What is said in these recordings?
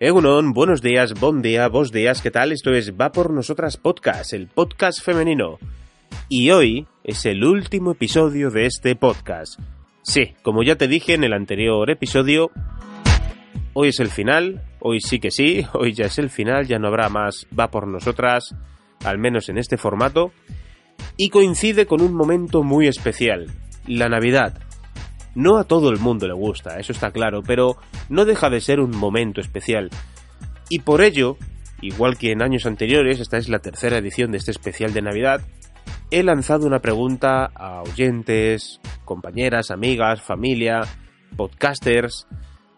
Egunon, buenos días, buen día, vos días, ¿qué tal? Esto es Va por Nosotras Podcast, el podcast femenino. Y hoy es el último episodio de este podcast. Sí, como ya te dije en el anterior episodio, hoy es el final, hoy sí que sí, hoy ya es el final, ya no habrá más Va por Nosotras, al menos en este formato, y coincide con un momento muy especial, la Navidad. No a todo el mundo le gusta, eso está claro, pero no deja de ser un momento especial. Y por ello, igual que en años anteriores, esta es la tercera edición de este especial de Navidad, he lanzado una pregunta a oyentes, compañeras, amigas, familia, podcasters,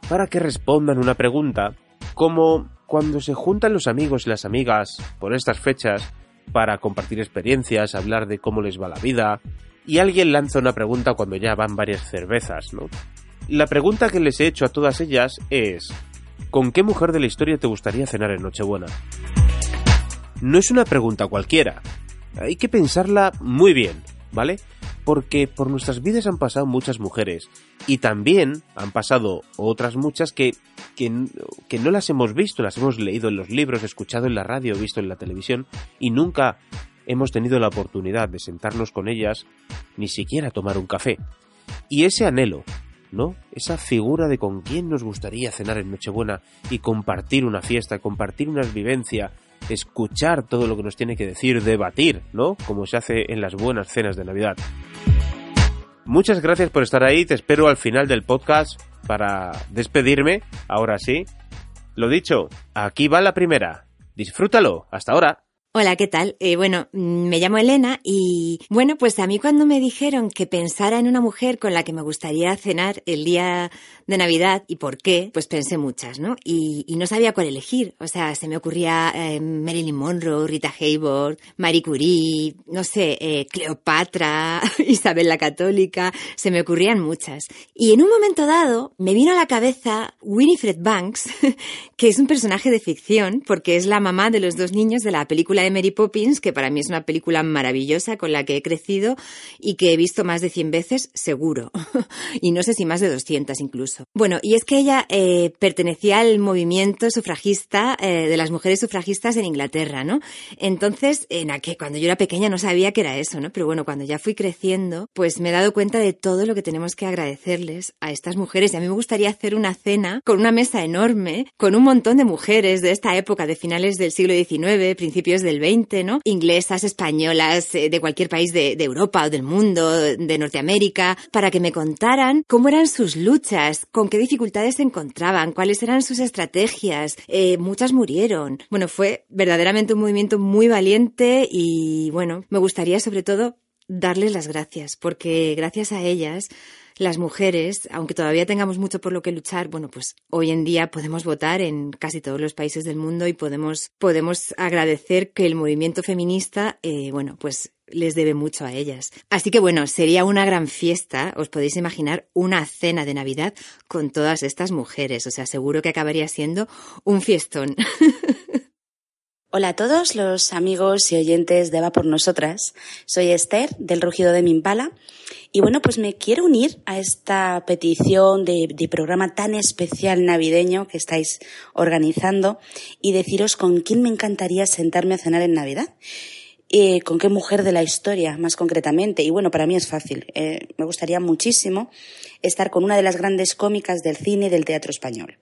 para que respondan una pregunta como cuando se juntan los amigos y las amigas por estas fechas para compartir experiencias, hablar de cómo les va la vida, y alguien lanza una pregunta cuando ya van varias cervezas, ¿no? La pregunta que les he hecho a todas ellas es, ¿con qué mujer de la historia te gustaría cenar en Nochebuena? No es una pregunta cualquiera, hay que pensarla muy bien, ¿vale? Porque por nuestras vidas han pasado muchas mujeres y también han pasado otras muchas que, que, que, no las hemos visto, las hemos leído en los libros, escuchado en la radio, visto en la televisión y nunca hemos tenido la oportunidad de sentarnos con ellas, ni siquiera tomar un café. Y ese anhelo, ¿no? Esa figura de con quién nos gustaría cenar en Nochebuena y compartir una fiesta, compartir una vivencia, escuchar todo lo que nos tiene que decir, debatir, ¿no? Como se hace en las buenas cenas de Navidad. Muchas gracias por estar ahí, te espero al final del podcast para despedirme, ahora sí. Lo dicho, aquí va la primera. Disfrútalo, hasta ahora. Hola, ¿qué tal? Eh, bueno, me llamo Elena y bueno, pues a mí cuando me dijeron que pensara en una mujer con la que me gustaría cenar el día de Navidad y por qué, pues pensé muchas, ¿no? Y, y no sabía cuál elegir. O sea, se me ocurría eh, Marilyn Monroe, Rita Hayworth, Marie Curie, no sé, eh, Cleopatra, Isabel la Católica, se me ocurrían muchas. Y en un momento dado me vino a la cabeza Winifred Banks, que es un personaje de ficción porque es la mamá de los dos niños de la película de Mary Poppins, que para mí es una película maravillosa con la que he crecido y que he visto más de 100 veces, seguro. y no sé si más de 200 incluso. Bueno, y es que ella eh, pertenecía al movimiento sufragista eh, de las mujeres sufragistas en Inglaterra, ¿no? Entonces, en aquel, cuando yo era pequeña no sabía que era eso, ¿no? Pero bueno, cuando ya fui creciendo, pues me he dado cuenta de todo lo que tenemos que agradecerles a estas mujeres. Y a mí me gustaría hacer una cena con una mesa enorme, con un montón de mujeres de esta época, de finales del siglo XIX, principios del XX, ¿no? Inglesas, españolas, eh, de cualquier país de, de Europa o del mundo, de Norteamérica, para que me contaran cómo eran sus luchas, con qué dificultades se encontraban, cuáles eran sus estrategias. Eh, muchas murieron. Bueno, fue verdaderamente un movimiento muy valiente y bueno, me gustaría sobre todo darles las gracias, porque gracias a ellas las mujeres, aunque todavía tengamos mucho por lo que luchar, bueno, pues hoy en día podemos votar en casi todos los países del mundo y podemos, podemos agradecer que el movimiento feminista, eh, bueno, pues les debe mucho a ellas. Así que bueno, sería una gran fiesta, os podéis imaginar una cena de Navidad con todas estas mujeres, o sea, seguro que acabaría siendo un fiestón. Hola a todos los amigos y oyentes de Va por Nosotras. Soy Esther del Rugido de Mimpala y bueno, pues me quiero unir a esta petición de, programa tan especial navideño que estáis organizando y deciros con quién me encantaría sentarme a cenar en Navidad. Eh, con qué mujer de la historia, más concretamente. Y bueno, para mí es fácil. Eh, me gustaría muchísimo estar con una de las grandes cómicas del cine y del teatro español,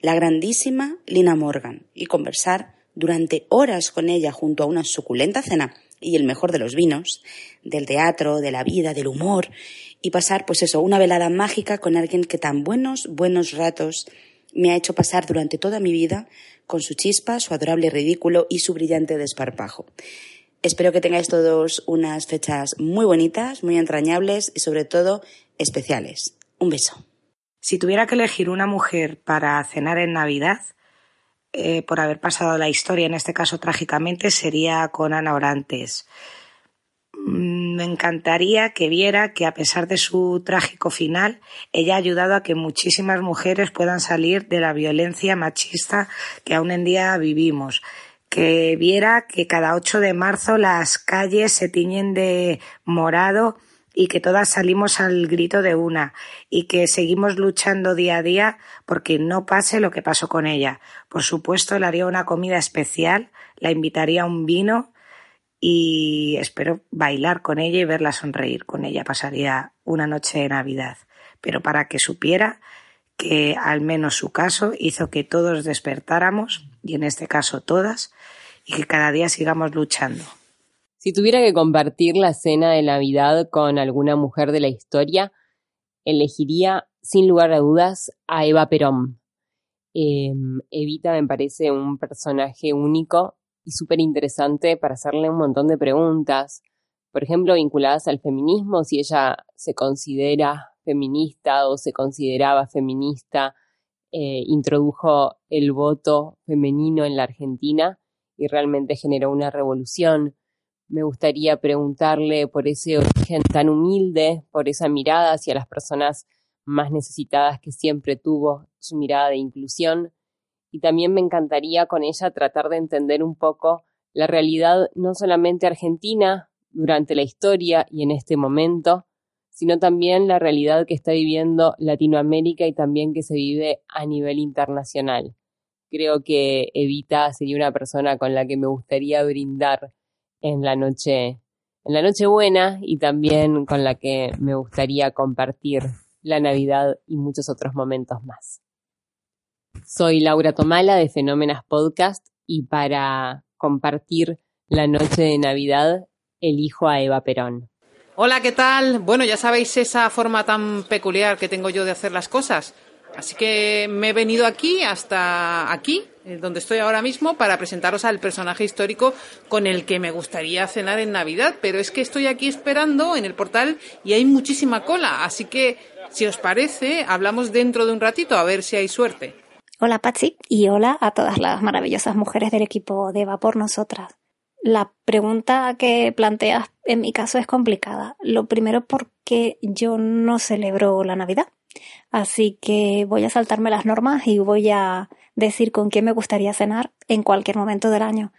la grandísima Lina Morgan, y conversar durante horas con ella junto a una suculenta cena y el mejor de los vinos, del teatro, de la vida, del humor, y pasar, pues eso, una velada mágica con alguien que tan buenos, buenos ratos me ha hecho pasar durante toda mi vida con su chispa, su adorable ridículo y su brillante desparpajo. Espero que tengáis todos unas fechas muy bonitas, muy entrañables y sobre todo especiales. Un beso. Si tuviera que elegir una mujer para cenar en Navidad, eh, por haber pasado la historia, en este caso trágicamente, sería con Ana Orantes. Mm, me encantaría que viera que a pesar de su trágico final, ella ha ayudado a que muchísimas mujeres puedan salir de la violencia machista que aún en día vivimos. Que viera que cada 8 de marzo las calles se tiñen de morado y que todas salimos al grito de una y que seguimos luchando día a día porque no pase lo que pasó con ella. Por supuesto, le haría una comida especial, la invitaría a un vino y espero bailar con ella y verla sonreír con ella. Pasaría una noche de Navidad. Pero para que supiera que al menos su caso hizo que todos despertáramos, y en este caso todas, y que cada día sigamos luchando. Si tuviera que compartir la cena de Navidad con alguna mujer de la historia, elegiría sin lugar a dudas a Eva Perón. Em, Evita me parece un personaje único y súper interesante para hacerle un montón de preguntas, por ejemplo, vinculadas al feminismo, si ella se considera feminista o se consideraba feminista, eh, introdujo el voto femenino en la Argentina y realmente generó una revolución. Me gustaría preguntarle por ese origen tan humilde, por esa mirada hacia las personas más necesitadas que siempre tuvo, su mirada de inclusión, y también me encantaría con ella tratar de entender un poco la realidad no solamente argentina durante la historia y en este momento, sino también la realidad que está viviendo Latinoamérica y también que se vive a nivel internacional. Creo que Evita sería una persona con la que me gustaría brindar en la noche, en la noche buena y también con la que me gustaría compartir la Navidad y muchos otros momentos más. Soy Laura Tomala de Fenómenas Podcast y para compartir la noche de Navidad elijo a Eva Perón. Hola, ¿qué tal? Bueno, ya sabéis esa forma tan peculiar que tengo yo de hacer las cosas. Así que me he venido aquí, hasta aquí, donde estoy ahora mismo, para presentaros al personaje histórico con el que me gustaría cenar en Navidad. Pero es que estoy aquí esperando en el portal y hay muchísima cola. Así que, si os parece, hablamos dentro de un ratito a ver si hay suerte. Hola Patsy y hola a todas las maravillosas mujeres del equipo de Vapor Nosotras. La pregunta que planteas en mi caso es complicada. Lo primero porque yo no celebro la Navidad. Así que voy a saltarme las normas y voy a decir con quién me gustaría cenar en cualquier momento del año.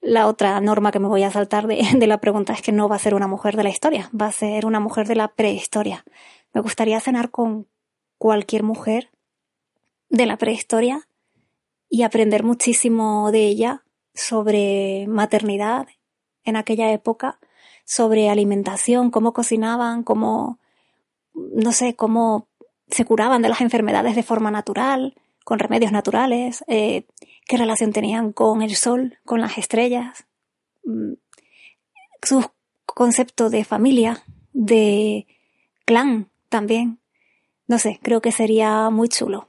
La otra norma que me voy a saltar de, la pregunta es que no va a ser una mujer de la historia, va a ser una mujer de la prehistoria. Me gustaría cenar con cualquier mujer de la prehistoria y aprender muchísimo de ella sobre maternidad en aquella época, sobre alimentación, cómo cocinaban, cómo, no sé, cómo se curaban de las enfermedades de forma natural, con remedios naturales, eh, qué relación tenían con el sol, con las estrellas, mm, su concepto de familia, de clan también. No sé, creo que sería muy chulo.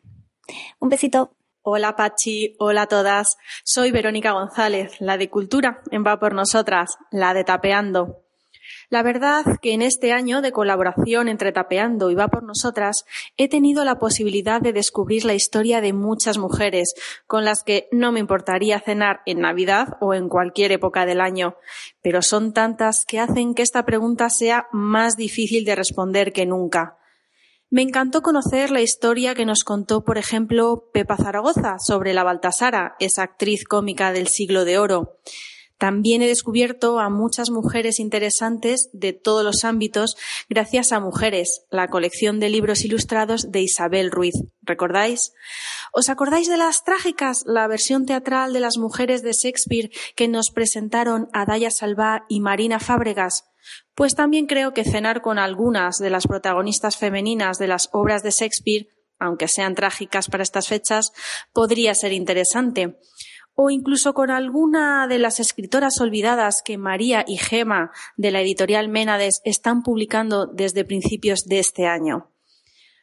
Un besito. Hola Pachi, hola a todas. Soy Verónica González, la de Cultura en Va por Nosotras, la de Tapeando. La verdad que en este año de colaboración entre Tapeando y Va por Nosotras he tenido la posibilidad de descubrir la historia de muchas mujeres con las que no me importaría cenar en Navidad o en cualquier época del año, pero son tantas que hacen que esta pregunta sea más difícil de responder que nunca. Me encantó conocer la historia que nos contó, por ejemplo, Pepa Zaragoza sobre la Baltasara, esa actriz cómica del siglo de oro. También he descubierto a muchas mujeres interesantes de todos los ámbitos gracias a Mujeres, la colección de libros ilustrados de Isabel Ruiz. ¿Recordáis? ¿Os acordáis de las trágicas, la versión teatral de las mujeres de Shakespeare que nos presentaron a Daya Salvá y Marina Fábregas? Pues también creo que cenar con algunas de las protagonistas femeninas de las obras de Shakespeare, aunque sean trágicas para estas fechas, podría ser interesante. O incluso con alguna de las escritoras olvidadas que María y Gema de la editorial Ménades están publicando desde principios de este año.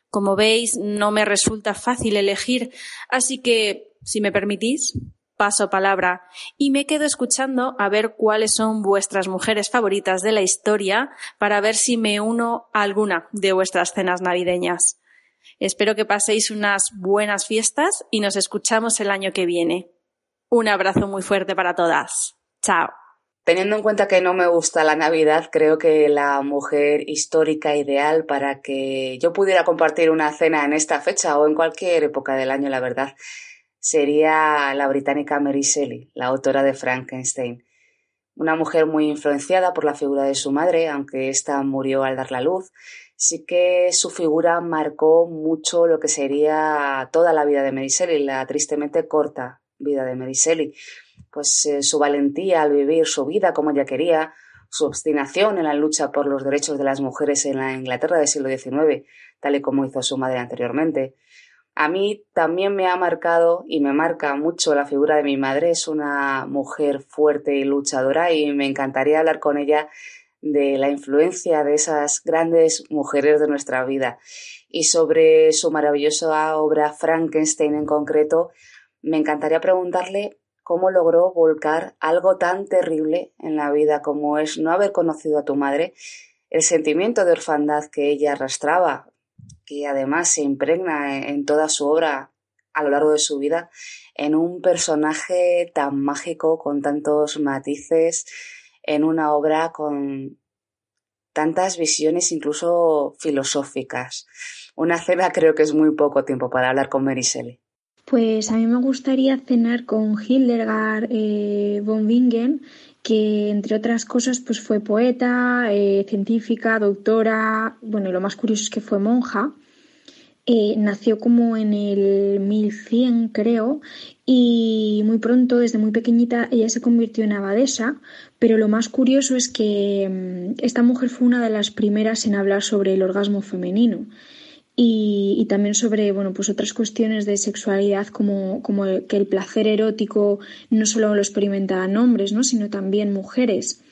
Como veis, no me resulta fácil elegir, así que, si me permitís, paso palabra y me quedo escuchando a ver cuáles son vuestras mujeres favoritas de la historia para ver si me uno a alguna de vuestras cenas navideñas. Espero que paséis unas buenas fiestas y nos escuchamos el año que viene. Un abrazo muy fuerte para todas. Chao. Teniendo en cuenta que no me gusta la Navidad, creo que la mujer histórica ideal para que yo pudiera compartir una cena en esta fecha o en cualquier época del año, la verdad, sería la británica Mary Shelley, la autora de Frankenstein. Una mujer muy influenciada por la figura de su madre, aunque ésta murió al dar la luz, sí que su figura marcó mucho lo que sería toda la vida de Mary Shelley, la tristemente corta vida de Shelley pues eh, su valentía al vivir su vida como ella quería, su obstinación en la lucha por los derechos de las mujeres en la Inglaterra del siglo XIX, tal y como hizo su madre anteriormente. A mí también me ha marcado y me marca mucho la figura de mi madre. Es una mujer fuerte y luchadora y me encantaría hablar con ella de la influencia de esas grandes mujeres de nuestra vida. Y sobre su maravillosa obra Frankenstein en concreto, me encantaría preguntarle cómo logró volcar algo tan terrible en la vida como es no haber conocido a tu madre, el sentimiento de orfandad que ella arrastraba, que además se impregna en toda su obra a lo largo de su vida, en un personaje tan mágico, con tantos matices, en una obra con tantas visiones incluso filosóficas. Una cena creo que es muy poco tiempo para hablar con Mary pues a mí me gustaría cenar con Hildegard eh, von Bingen, que entre otras cosas pues fue poeta, eh, científica, doctora, bueno, y lo más curioso es que fue monja. Eh, nació como en el 1100 creo y muy pronto, desde muy pequeñita, ella se convirtió en abadesa, pero lo más curioso es que mm, esta mujer fue una de las primeras en hablar sobre el orgasmo femenino y, también sobre bueno, pues otras cuestiones de sexualidad como, como que el placer erótico no solo lo experimentaban hombres, ¿no? sino también mujeres.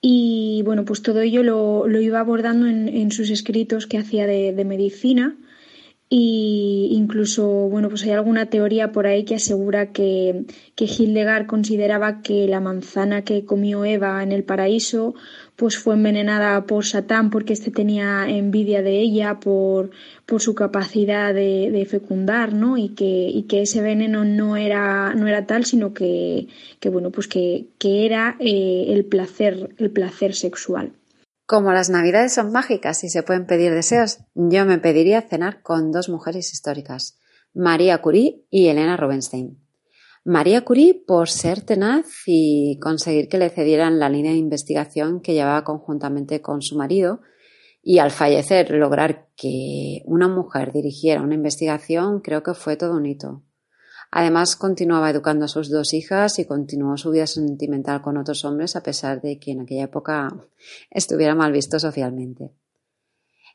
Y bueno, pues todo ello lo, lo iba abordando en, en, sus escritos que hacía de, de medicina y incluso, bueno, pues hay alguna teoría por ahí que asegura que, que Hildegard consideraba que la manzana que comió Eva en el paraíso pues fue envenenada por Satán porque éste tenía envidia de ella por, por su capacidad de, fecundar, ¿no? Y que, y que ese veneno no era, no era tal, sino que, que bueno, pues que, que era eh, el placer, el placer sexual. Como las navidades son mágicas y se pueden pedir deseos, yo me pediría cenar con dos mujeres históricas, María Curie y Elena Rubinstein. María Curie por ser tenaz y conseguir que le cedieran la línea de investigación que llevaba conjuntamente con su marido y al fallecer lograr que una mujer dirigiera una investigación creo que fue todo un hito. Además, continuaba educando a sus dos hijas y continuó su vida sentimental con otros hombres a pesar de que en aquella época estuviera mal visto socialmente.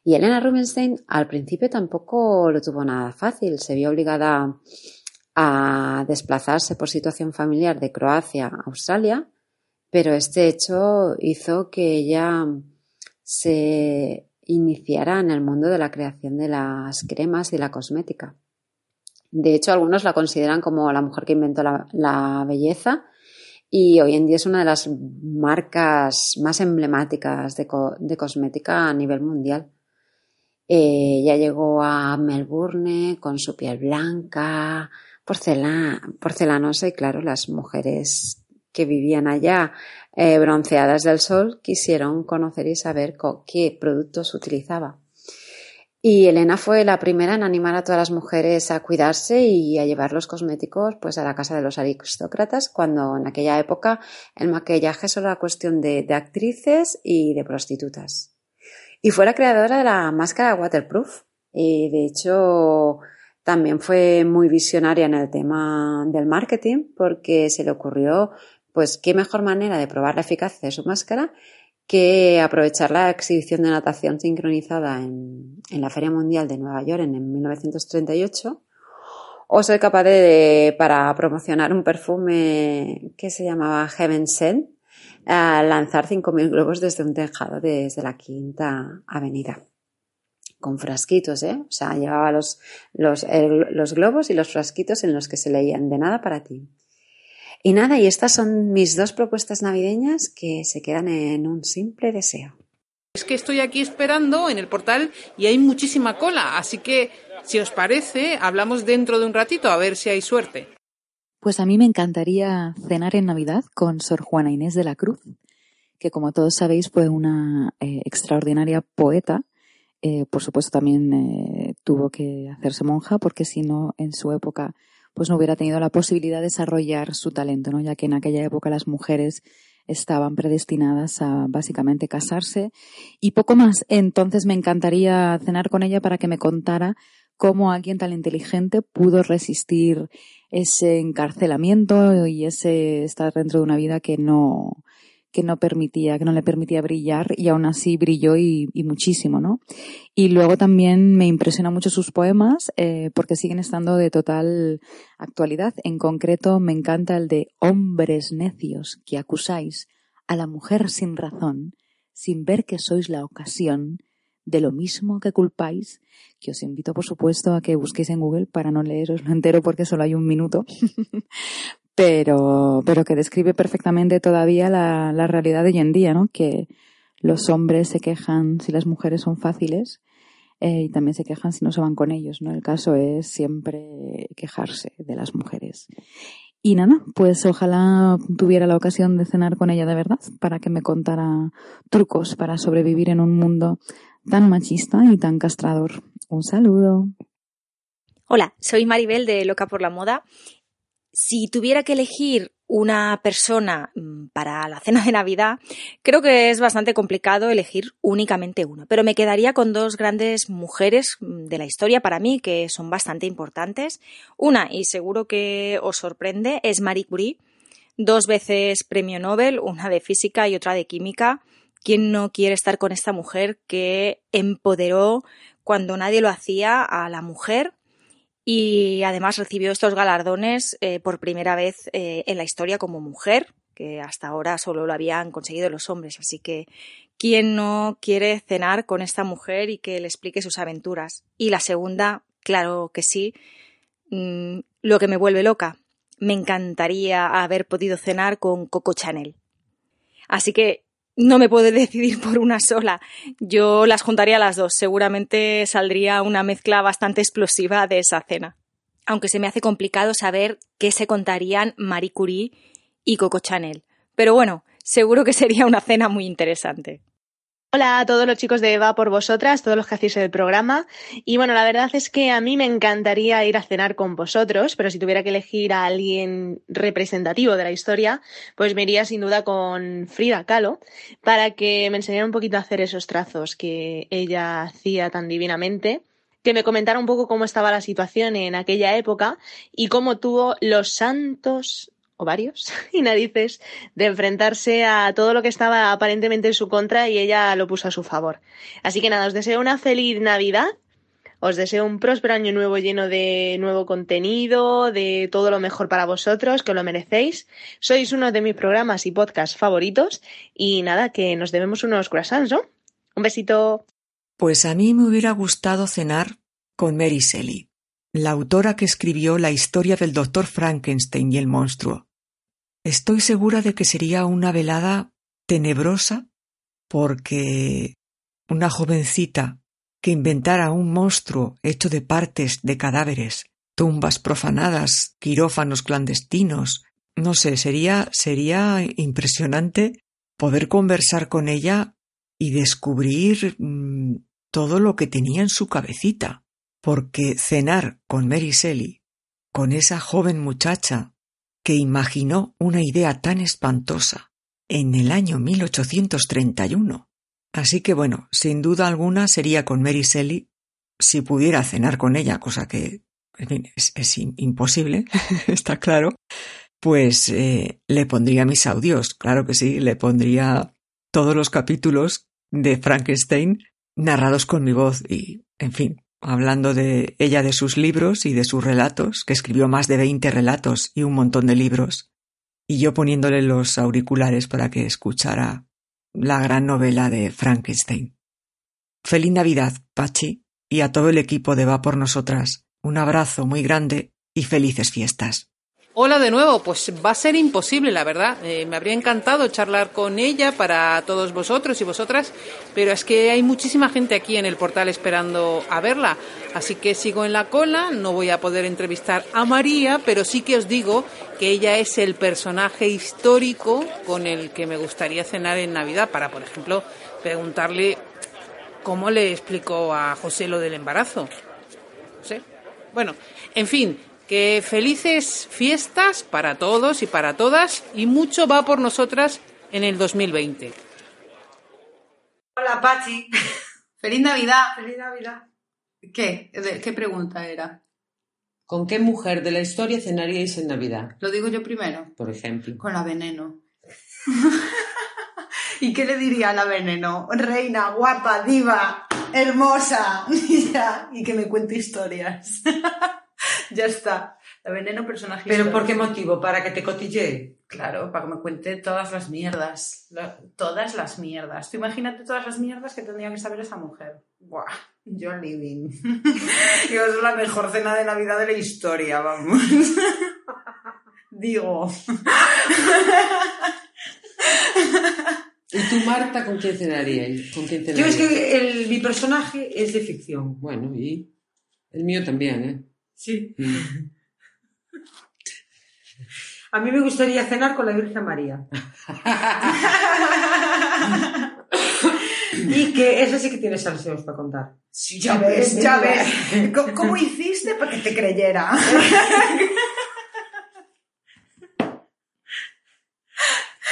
Y Elena Rubinstein al principio tampoco lo tuvo nada fácil. Se vio obligada a desplazarse por situación familiar de Croacia a Australia, pero este hecho hizo que ella se iniciara en el mundo de la creación de las cremas y la cosmética. De hecho, algunos la consideran como la mujer que inventó la, belleza y hoy en día es una de las marcas más emblemáticas de, cosmética a nivel mundial. Eh, ella llegó a Melbourne con su piel blanca, porcelanosa y claro, las mujeres que vivían allá eh, bronceadas del sol quisieron conocer y saber qué productos utilizaba. Y Elena fue la primera en animar a todas las mujeres a cuidarse y a llevar los cosméticos pues a la casa de los aristócratas, cuando en aquella época el maquillaje solo era cuestión de, actrices y de prostitutas. Y fue la creadora de la máscara waterproof. Y de hecho, también fue muy visionaria en el tema del marketing porque se le ocurrió pues qué mejor manera de probar la eficacia de su máscara que aprovechar la exhibición de natación sincronizada en, la Feria Mundial de Nueva York en, 1938 o soy capaz de, para promocionar un perfume que se llamaba Heaven Sent, lanzar 5.000 globos desde un tejado desde la Quinta Avenida. Con frasquitos, ¿eh? O sea, llevaba los, los, los globos y los frasquitos en los que se leían de nada para ti. Y nada, y estas son mis dos propuestas navideñas que se quedan en un simple deseo. Es que estoy aquí esperando en el portal y hay muchísima cola, así que si os parece, hablamos dentro de un ratito a ver si hay suerte. Pues a mí me encantaría cenar en Navidad con Sor Juana Inés de la Cruz, que como todos sabéis fue una eh, extraordinaria poeta. Eh, por supuesto también eh, tuvo que hacerse monja porque si no en su época pues no hubiera tenido la posibilidad de desarrollar su talento, ¿no? ya que en aquella época las mujeres estaban predestinadas a básicamente casarse y poco más. Entonces me encantaría cenar con ella para que me contara cómo alguien tan inteligente pudo resistir ese encarcelamiento y ese estar dentro de una vida que no, que no permitía, que no le permitía brillar y aún así brilló y, muchísimo, ¿no? Y luego también me impresiona mucho sus poemas eh, porque siguen estando de total actualidad. En concreto me encanta el de hombres necios que acusáis a la mujer sin razón, sin ver que sois la ocasión de lo mismo que culpáis, que os invito por supuesto a que busquéis en Google para no leeroslo entero porque solo hay un minuto, pero, pero que describe perfectamente todavía la, la realidad de hoy en día, ¿no? Que los hombres se quejan si las mujeres son fáciles eh, y también se quejan si no se van con ellos, ¿no? El caso es siempre quejarse de las mujeres. Y nada, pues ojalá tuviera la ocasión de cenar con ella de verdad para que me contara trucos para sobrevivir en un mundo tan machista y tan castrador. Un saludo. Hola, soy Maribel de Loca por la Moda. Si tuviera que elegir una persona mm, para la cena de Navidad, creo que es bastante complicado elegir únicamente uno, pero me quedaría con dos grandes mujeres mm, de la historia para mí que son bastante importantes. Una, y seguro que os sorprende, es Marie Curie, dos veces premio Nobel, una de física y otra de química. ¿Quién no quiere estar con esta mujer que empoderó cuando nadie lo hacía a la mujer y además recibió estos galardones eh, por primera vez eh, en la historia como mujer, que hasta ahora solo lo habían conseguido los hombres. Así que, ¿quién no quiere cenar con esta mujer y que le explique sus aventuras? Y la segunda, claro que sí, mm, lo que me vuelve loca. Me encantaría haber podido cenar con Coco Chanel. Así que no me puedo decidir por una sola. Yo las juntaría las dos. Seguramente saldría una mezcla bastante explosiva de esa cena. Aunque se me hace complicado saber qué se contarían Marie Curie y Coco Chanel. Pero bueno, seguro que sería una cena muy interesante. Hola a todos los chicos de Eva por vosotras, todos los que hacéis el programa. Y bueno, la verdad es que a mí me encantaría ir a cenar con vosotros, pero si tuviera que elegir a alguien representativo de la historia, pues me iría sin duda con Frida Kahlo para que me enseñara un poquito a hacer esos trazos que ella hacía tan divinamente que me comentara un poco cómo estaba la situación en aquella época y cómo tuvo los santos varios y narices de enfrentarse a todo lo que estaba aparentemente en su contra y ella lo puso a su favor. Así que nada, os deseo una feliz Navidad. Os deseo un próspero año nuevo lleno de nuevo contenido, de todo lo mejor para vosotros, que lo merecéis. Sois uno de mis programas y podcasts favoritos. Y nada, que nos debemos unos croissants, ¿no? Un besito. Pues a mí me hubiera gustado cenar con Mary Shelley, la autora que escribió la historia del doctor Frankenstein y el monstruo. Estoy segura de que sería una velada tenebrosa porque una jovencita que inventara un monstruo hecho de partes de cadáveres, tumbas profanadas, quirófanos clandestinos, no sé, sería sería impresionante poder conversar con ella y descubrir mm, todo lo que tenía en su cabecita, porque cenar con Mary Shelley, con esa joven muchacha que imaginó una idea tan espantosa en el año 1831. Así que bueno, sin duda alguna sería con Mary Shelley si pudiera cenar con ella, cosa que, en fin, es, imposible, está claro, pues eh, le pondría mis audios, claro que sí, le pondría todos los capítulos de Frankenstein narrados con mi voz y, en fin, hablando de ella de sus libros y de sus relatos, que escribió más de veinte relatos y un montón de libros, y yo poniéndole los auriculares para que escuchara la gran novela de Frankenstein. Feliz Navidad, Pachi, y a todo el equipo de Va por Nosotras, un abrazo muy grande y felices fiestas. Hola de nuevo, pues va a ser imposible, la verdad. Eh, me habría encantado charlar con ella para todos vosotros y vosotras, pero es que hay muchísima gente aquí en el portal esperando a verla. Así que sigo en la cola, no voy a poder entrevistar a María, pero sí que os digo que ella es el personaje histórico con el que me gustaría cenar en Navidad para, por ejemplo, preguntarle cómo le explicó a José lo del embarazo. ¿Sí? Bueno, en fin, que felices fiestas para todos y para todas y mucho va por nosotras en el 2020. Hola, Pachi. Feliz Navidad. Feliz Navidad. ¿Qué? ¿De- ¿Qué pregunta era? ¿Con qué mujer de la historia cenaríais en Navidad, Lo digo yo primero. por ejemplo? Con la veneno. ¿Y qué le diría a la veneno? Reina, guapa, diva, hermosa. Y que me cuente historias. ya está. La veneno personaje ¿Pero por qué motivo? ¿Para que te cotille? Claro, para que me cuente todas las mierdas. La- todas las mierdas. Tú imagínate todas las mierdas que tendría que saber esa mujer. Buah, yo living. Digo, es la mejor cena de Navidad de la historia, vamos. Digo. ¿Y tú, Marta, con quién quién Yo es que el- mi personaje es de ficción. Bueno, y el mío también, ¿eh? Sí. A mí me gustaría cenar con la Virgen María. y que esa sí que tiene salseos para contar. Sí, ya ves, ya ves. ¿Cómo, cómo hiciste para que te creyera?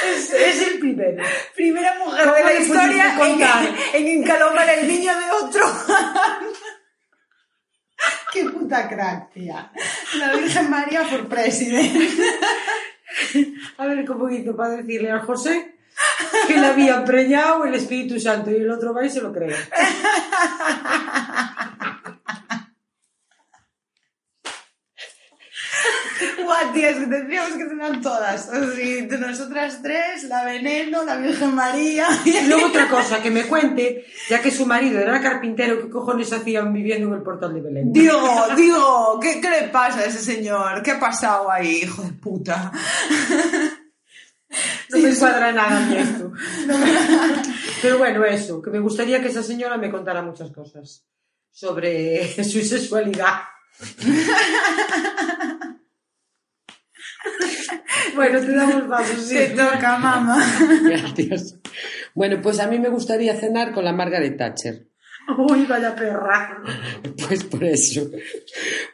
Es, es el primero. Primera mujer ¿Cómo de la historia en, contar? en encalomar el niño de otro. La Virgen María por presidente. A ver cómo hizo para decirle a José que le había preñado el Espíritu Santo y el otro va y se lo cree. Guau, tía, es que tendríamos que cenar todas. De nosotras tres, la Veneno, la Virgen María. Y luego otra cosa, que me cuente, ya que su marido era carpintero, ¿qué cojones hacían viviendo en el portal de Belén? Digo, digo, ¿qué, ¿qué le pasa a ese señor? ¿Qué ha pasado ahí, hijo de puta? No me cuadra nada a mí esto. Pero bueno, eso, que me gustaría que esa señora me contara muchas cosas sobre su sexualidad. Bueno, te damos pasos, sí. Te toca, mamá. Gracias. Bueno, pues a mí me gustaría cenar con la Margaret Thatcher. Uy, vaya perra. Pues por eso.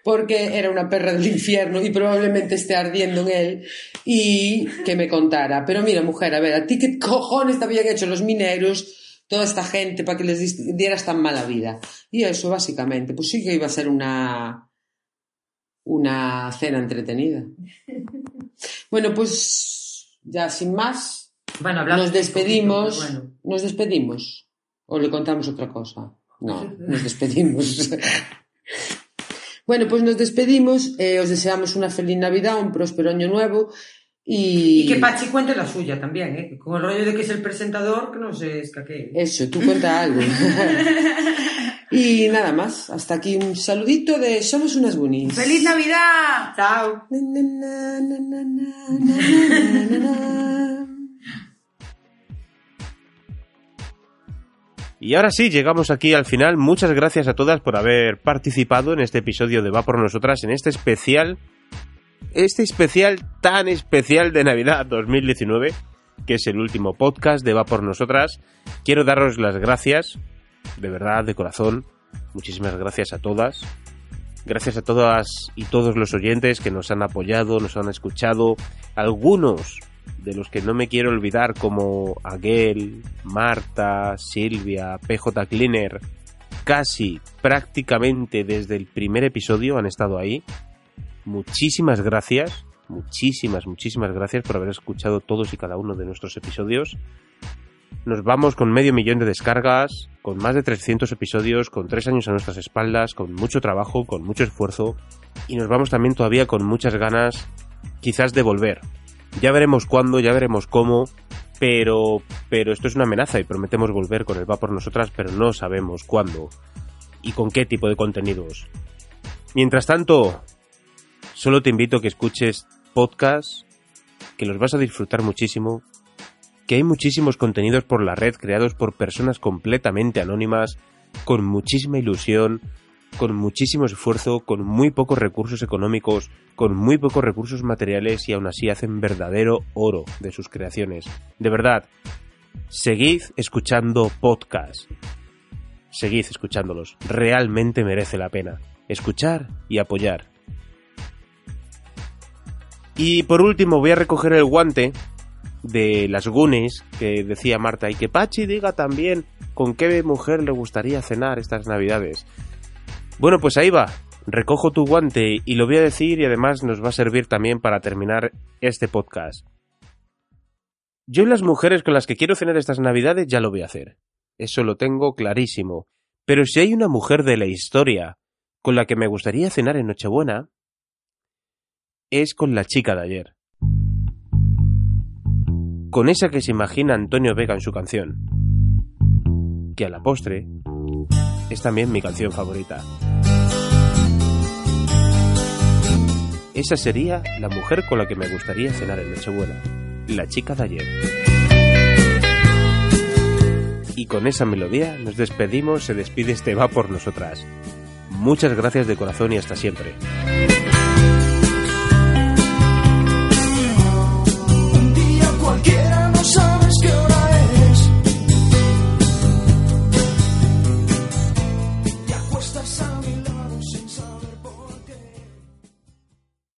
Porque era una perra del infierno y probablemente esté ardiendo en él y que me contara. Pero mira, mujer, a ver, ¿a ti qué cojones te habían hecho los mineros, toda esta gente, para que les dieras tan mala vida? Y eso, básicamente, pues sí que iba a ser una, una cena entretenida. Bueno, pues ya sin más, Bueno, nos despedimos. poquito, pero bueno. ¿Nos despedimos? ¿O le contamos otra cosa? No, nos despedimos. bueno, pues nos despedimos. eh, os deseamos una feliz Navidad, un próspero año nuevo. Y, Y que Pachi cuente la suya también, ¿eh? Con el rollo de que es el presentador, que no se escaquee. Eso, tú cuenta algo. y nada más. Hasta aquí un saludito de Somos unas Bunnies. ¡Feliz Navidad! Chao. Y ahora sí, llegamos aquí al final. Muchas gracias a todas por haber participado en este episodio de Va por Nosotras, en este especial, este especial tan especial de Navidad 2019, que es el último podcast de Va por Nosotras. Quiero daros las gracias, de verdad, de corazón. Muchísimas gracias a todas. Gracias a todas y todos los oyentes que nos han apoyado, nos han escuchado. Algunos de los que no me quiero olvidar como Aguel, Marta, Silvia, PJ Cleaner, casi prácticamente desde el primer episodio han estado ahí. Muchísimas gracias, muchísimas, muchísimas gracias por haber escuchado todos y cada uno de nuestros episodios. Nos vamos con medio millón de descargas, con más de 300 episodios, con tres años a nuestras espaldas, con mucho trabajo, con mucho esfuerzo y nos vamos también todavía con muchas ganas quizás de volver. Ya veremos cuándo, ya veremos cómo, pero, pero esto es una amenaza y prometemos volver con el va por nosotras, pero no sabemos cuándo y con qué tipo de contenidos. Mientras tanto, solo te invito a que escuches podcast, que los vas a disfrutar muchísimo, que hay muchísimos contenidos por la red creados por personas completamente anónimas, con muchísima ilusión, con muchísimo esfuerzo, con muy pocos recursos económicos, con muy pocos recursos materiales y aún así hacen verdadero oro de sus creaciones. De verdad, seguid escuchando podcast. Seguid escuchándolos. Realmente merece la pena. Escuchar y apoyar. Y por último voy a recoger el guante de las Goonies que decía Marta y que Pachi diga también con qué mujer le gustaría cenar estas navidades. Bueno, pues ahí va. Recojo tu guante y lo voy a decir y además nos va a servir también para terminar este podcast. Yo y las mujeres con las que quiero cenar estas navidades ya lo voy a hacer. Eso lo tengo clarísimo. Pero si hay una mujer de la historia con la que me gustaría cenar en Nochebuena, es con la chica de ayer. Con esa que se imagina Antonio Vega en su canción. Que a la postre es también mi canción favorita. Esa sería la mujer con la que me gustaría cenar en Nochebuena, la chica de ayer. Y con esa melodía nos despedimos, se despide este va por nosotras. Muchas gracias de corazón y hasta siempre.